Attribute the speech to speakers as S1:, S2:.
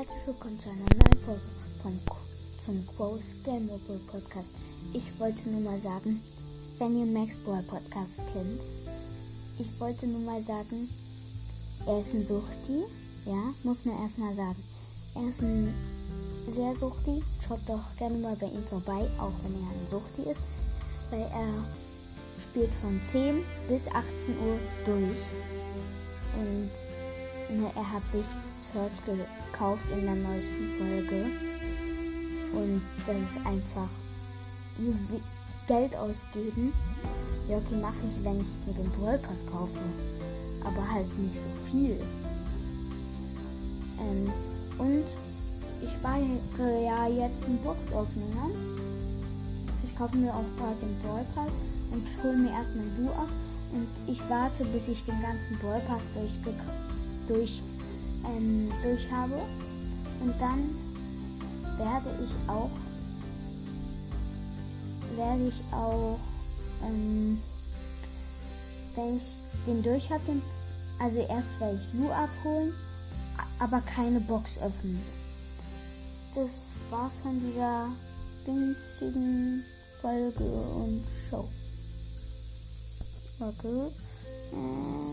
S1: willkommen zu einer neuen Folge vom, zum Quos Game Mobile Podcast. Ich wollte nur mal sagen, wenn ihr Max Boy Podcast kennt, ich wollte nur mal sagen, er ist ein Suchti, ja, muss man erstmal sagen. Er ist ein sehr Suchti, schaut doch gerne mal bei ihm vorbei, auch wenn er ein Suchti ist, weil er spielt von 10 bis 18 Uhr durch und ne, er hat sich Search gekauft in der neuesten Folge. Und das ist einfach Geld ausgeben. Ja, okay, mache ich, wenn ich mir den Brawl kaufe. Aber halt nicht so viel. Ähm, und ich spare ja jetzt ein Box-Opening an. Ich kaufe mir auch gerade den Brawl und hole mir erstmal Du ab. Und ich warte, bis ich den ganzen Brawl Pass durch ähm, durch habe. Und dann werde ich auch werde ich auch ähm, wenn ich den durch habe, also erst werde ich Lu abholen, aber keine Box öffnen. Das war's von dieser günstigen Folge und Show. Okay. Äh